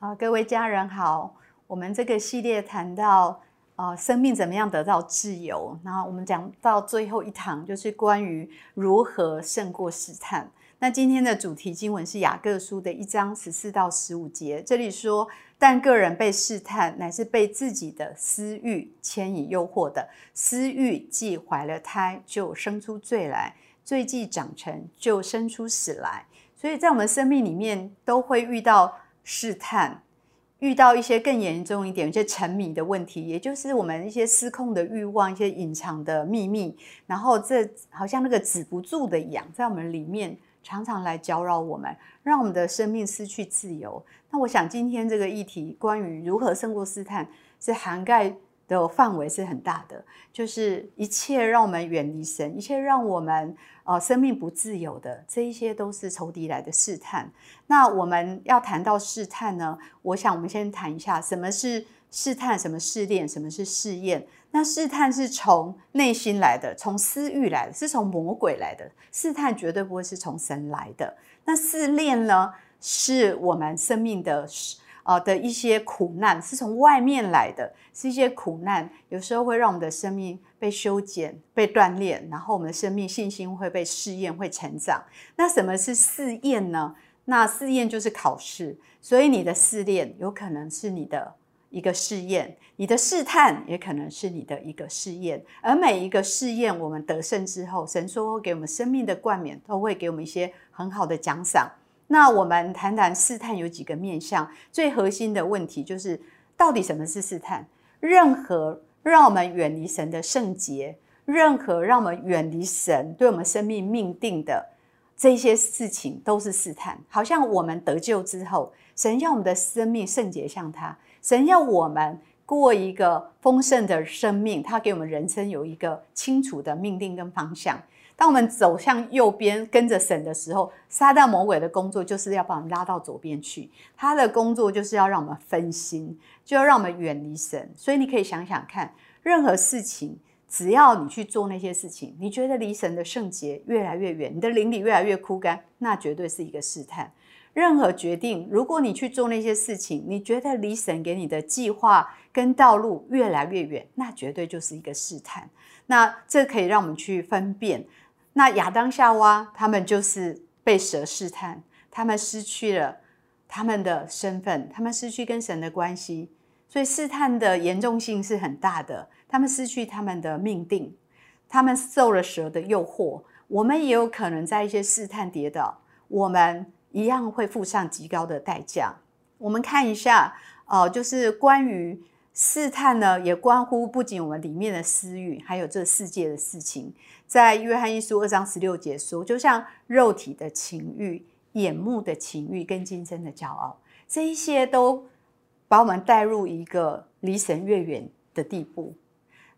啊，各位家人好，我们这个系列谈到啊，生命怎么样得到自由？然后我们讲到最后一堂，就是关于如何胜过试探。那今天的主题经文是雅各书的一章十四到十五节，这里说：但个人被试探，乃是被自己的私欲牵引诱惑的。私欲既怀了胎，就生出罪来；罪既长成，就生出死来。所以在我们生命里面，都会遇到。试探遇到一些更严重一点、一些沉迷的问题，也就是我们一些失控的欲望、一些隐藏的秘密，然后这好像那个止不住的痒，在我们里面常常来搅扰我们，让我们的生命失去自由。那我想今天这个议题，关于如何胜过试探，是涵盖。的范围是很大的，就是一切让我们远离神，一切让我们呃生命不自由的，这一些都是仇敌来的试探。那我们要谈到试探呢，我想我们先谈一下什么是试探，什么试炼，什么是试验。那试探是从内心来的，从私欲来的，是从魔鬼来的。试探绝对不会是从神来的。那试炼呢，是我们生命的。啊的一些苦难是从外面来的，是一些苦难，有时候会让我们的生命被修剪、被锻炼，然后我们的生命信心会被试验、会成长。那什么是试验呢？那试验就是考试，所以你的试炼有可能是你的一个试验，你的试探也可能是你的一个试验。而每一个试验，我们得胜之后，神说给我们生命的冠冕，都会给我们一些很好的奖赏。那我们谈谈试探有几个面向，最核心的问题就是到底什么是试探？任何让我们远离神的圣洁，任何让我们远离神对我们生命命定的这些事情，都是试探。好像我们得救之后，神要我们的生命圣洁像他，神要我们过一个丰盛的生命，他给我们人生有一个清楚的命定跟方向。当我们走向右边跟着神的时候，撒旦魔鬼的工作就是要把我们拉到左边去。他的工作就是要让我们分心，就要让我们远离神。所以你可以想想看，任何事情，只要你去做那些事情，你觉得离神的圣洁越来越远，你的灵里越来越枯干，那绝对是一个试探。任何决定，如果你去做那些事情，你觉得离神给你的计划跟道路越来越远，那绝对就是一个试探。那这可以让我们去分辨。那亚当夏娃他们就是被蛇试探，他们失去了他们的身份，他们失去跟神的关系，所以试探的严重性是很大的。他们失去他们的命定，他们受了蛇的诱惑。我们也有可能在一些试探跌倒，我们一样会付上极高的代价。我们看一下，哦，就是关于。试探呢，也关乎不仅我们里面的私欲，还有这世界的事情。在约翰一书二章十六节说，就像肉体的情欲、眼目的情欲跟今生的骄傲，这一些都把我们带入一个离神越远的地步。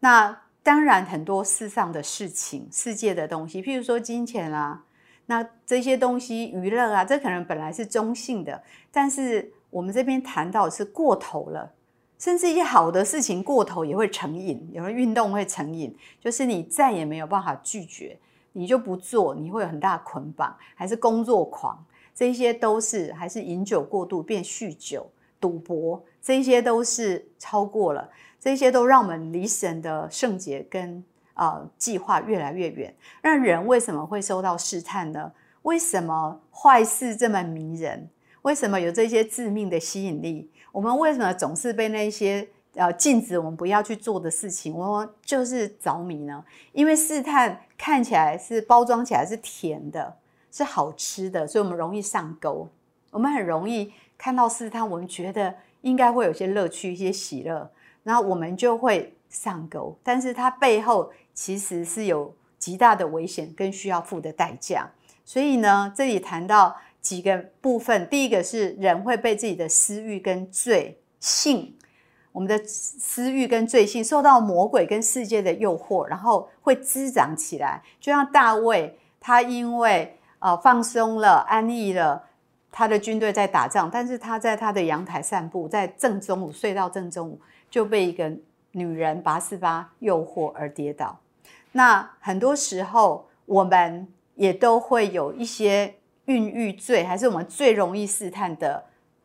那当然，很多世上的事情、世界的东西，譬如说金钱啊，那这些东西、娱乐啊，这可能本来是中性的，但是我们这边谈到是过头了。甚至一些好的事情过头也会成瘾，有人运动会成瘾，就是你再也没有办法拒绝，你就不做，你会有很大捆绑，还是工作狂，这些都是还是饮酒过度变酗酒、赌博，这些都是超过了，这些都让我们离神的圣洁跟啊计划越来越远。让人为什么会受到试探呢？为什么坏事这么迷人？为什么有这些致命的吸引力？我们为什么总是被那些呃禁止我们不要去做的事情，我们就是着迷呢？因为试探看起来是包装起来是甜的，是好吃的，所以我们容易上钩。我们很容易看到试探，我们觉得应该会有些乐趣、一些喜乐，然后我们就会上钩。但是它背后其实是有极大的危险跟需要付的代价。所以呢，这里谈到。几个部分，第一个是人会被自己的私欲跟罪性，我们的私欲跟罪性受到魔鬼跟世界的诱惑，然后会滋长起来。就像大卫，他因为呃放松了、安逸了，他的军队在打仗，但是他在他的阳台散步，在正中午睡到正中午，就被一个女人拔四八诱惑而跌倒。那很多时候，我们也都会有一些。孕育罪还是我们最容易试探的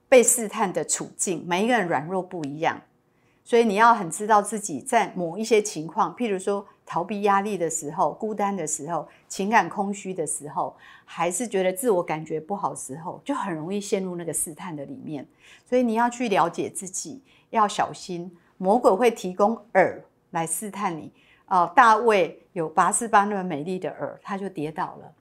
被试探的处境，每一个人软弱不一样，所以你要很知道自己在某一些情况，譬如说逃避压力的时候、孤单的时候、情感空虚的时候，还是觉得自我感觉不好的时候，就很容易陷入那个试探的里面。所以你要去了解自己，要小心魔鬼会提供饵来试探你。哦，大卫有拔示巴那么美丽的饵，他就跌倒了。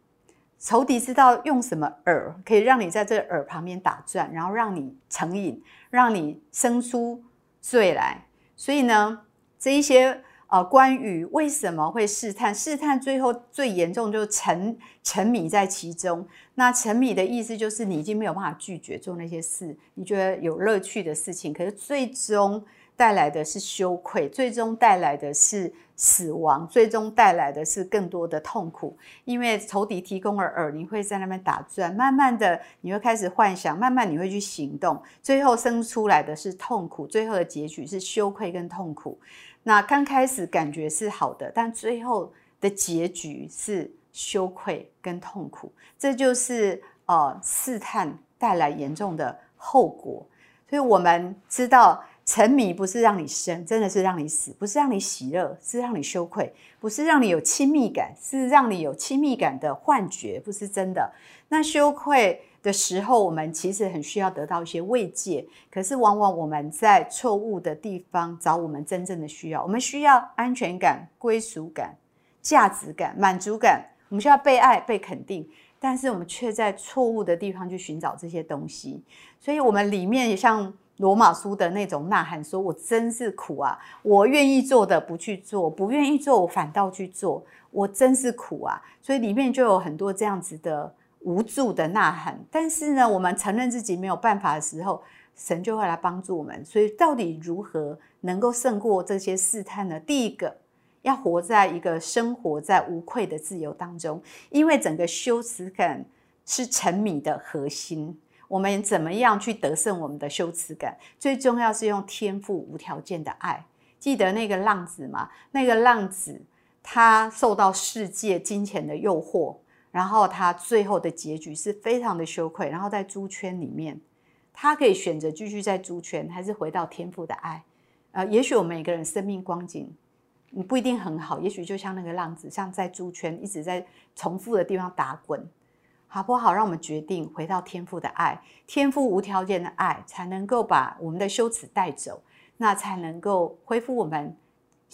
仇敌知道用什么饵可以让你在这饵旁边打转，然后让你成瘾，让你生出罪来。所以呢，这一些呃，关于为什么会试探，试探最后最严重就沉沉迷在其中。那沉迷的意思就是你已经没有办法拒绝做那些事，你觉得有乐趣的事情，可是最终带来的是羞愧，最终带来的是。死亡最终带来的是更多的痛苦，因为仇敌提供了饵，你会在那边打转，慢慢的你会开始幻想，慢慢你会去行动，最后生出来的是痛苦，最后的结局是羞愧跟痛苦。那刚开始感觉是好的，但最后的结局是羞愧跟痛苦，这就是呃试探带来严重的后果。所以我们知道。沉迷不是让你生，真的是让你死；不是让你喜乐，是让你羞愧；不是让你有亲密感，是让你有亲密感的幻觉，不是真的。那羞愧的时候，我们其实很需要得到一些慰藉，可是往往我们在错误的地方找我们真正的需要。我们需要安全感、归属感、价值感、满足感，我们需要被爱、被肯定，但是我们却在错误的地方去寻找这些东西，所以我们里面也像。罗马书的那种呐喊，说我真是苦啊！我愿意做的不去做，不愿意做我反倒去做，我真是苦啊！所以里面就有很多这样子的无助的呐喊。但是呢，我们承认自己没有办法的时候，神就会来帮助我们。所以到底如何能够胜过这些试探呢？第一个，要活在一个生活在无愧的自由当中，因为整个羞耻感是沉迷的核心。我们怎么样去得胜我们的羞耻感？最重要是用天赋无条件的爱。记得那个浪子吗？那个浪子他受到世界金钱的诱惑，然后他最后的结局是非常的羞愧。然后在猪圈里面，他可以选择继续在猪圈，还是回到天赋的爱？呃，也许我们每个人生命光景你不一定很好，也许就像那个浪子，像在猪圈一直在重复的地方打滚。好不好？让我们决定回到天赋的爱，天赋无条件的爱，才能够把我们的羞耻带走，那才能够恢复我们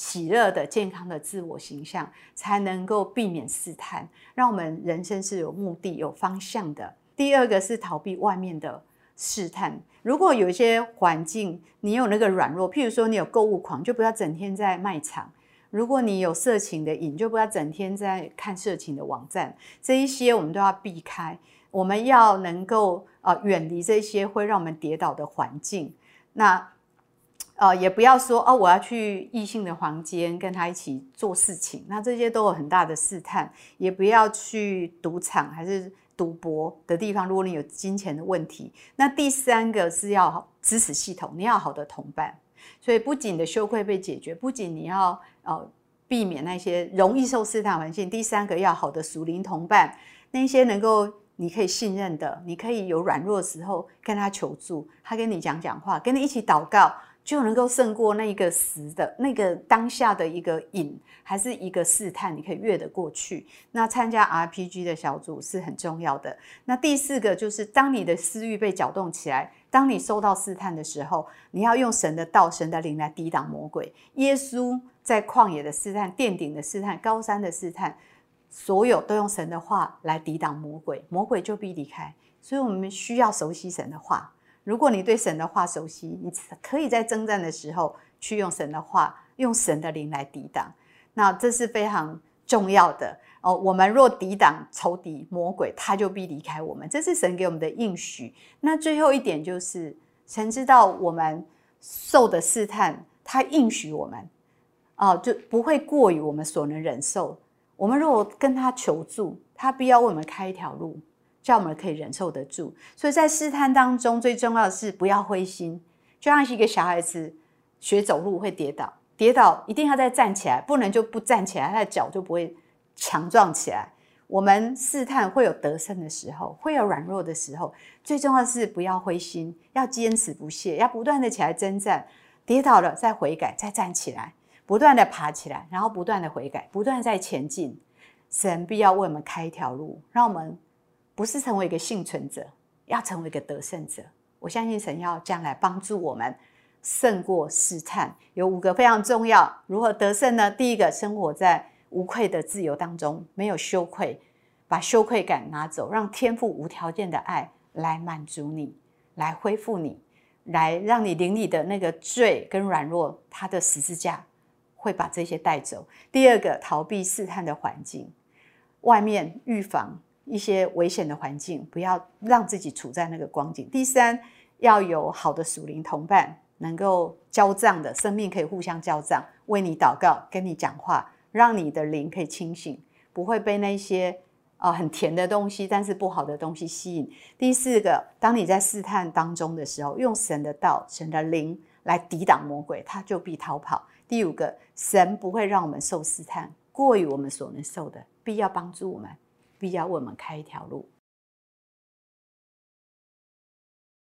喜乐的、健康的自我形象，才能够避免试探，让我们人生是有目的、有方向的。第二个是逃避外面的试探。如果有一些环境，你有那个软弱，譬如说你有购物狂，就不要整天在卖场。如果你有色情的瘾，就不要整天在看色情的网站，这一些我们都要避开。我们要能够呃远离这些会让我们跌倒的环境。那呃也不要说哦，我要去异性的房间跟他一起做事情，那这些都有很大的试探。也不要去赌场还是赌博的地方，如果你有金钱的问题。那第三个是要支持系统，你要好的同伴。所以不仅的羞愧被解决，不仅你要呃避免那些容易受试探环境，第三个要好的属灵同伴，那些能够你可以信任的，你可以有软弱的时候跟他求助，他跟你讲讲话，跟你一起祷告。就能够胜过那个时的那个当下的一个瘾，还是一个试探，你可以越得过去。那参加 RPG 的小组是很重要的。那第四个就是，当你的私欲被搅动起来，当你受到试探的时候，你要用神的道、神的灵来抵挡魔鬼。耶稣在旷野的试探、殿顶的试探、高山的试探，所有都用神的话来抵挡魔鬼，魔鬼就必离开。所以我们需要熟悉神的话。如果你对神的话熟悉，你可以在征战的时候去用神的话，用神的灵来抵挡。那这是非常重要的哦。我们若抵挡仇敌魔鬼，他就必离开我们。这是神给我们的应许。那最后一点就是，神知道我们受的试探，他应许我们哦，就不会过于我们所能忍受。我们如果跟他求助，他必要为我们开一条路。叫我们可以忍受得住，所以在试探当中，最重要的是不要灰心。就像是一个小孩子学走路会跌倒，跌倒一定要再站起来，不能就不站起来，他的脚就不会强壮起来。我们试探会有得胜的时候，会有软弱的时候。最重要的是不要灰心，要坚持不懈，要不断的起来征战。跌倒了再悔改，再站起来，不断的爬起来，然后不断的悔改，不断在前进。神必要为我们开一条路，让我们不是成为一个幸存者，要成为一个得胜者。我相信神要将来帮助我们胜过试探。有五个非常重要，如何得胜呢？第一个，生活在无愧的自由当中，没有羞愧，把羞愧感拿走，让天赋无条件的爱来满足你，来恢复你。来让你灵里的那个罪跟软弱，他的十字架会把这些带走。第二个，逃避试探的环境，外面预防一些危险的环境，不要让自己处在那个光景。第三，要有好的属灵同伴，能够交账的生命可以互相交账，为你祷告，跟你讲话，让你的灵可以清醒，不会被那些。啊，很甜的东西，但是不好的东西吸引。第四个，当你在试探当中的时候，用神的道、神的灵来抵挡魔鬼，他就必逃跑。第五个，神不会让我们受试探过于我们所能受的，必要帮助我们，必要为我们开一条路。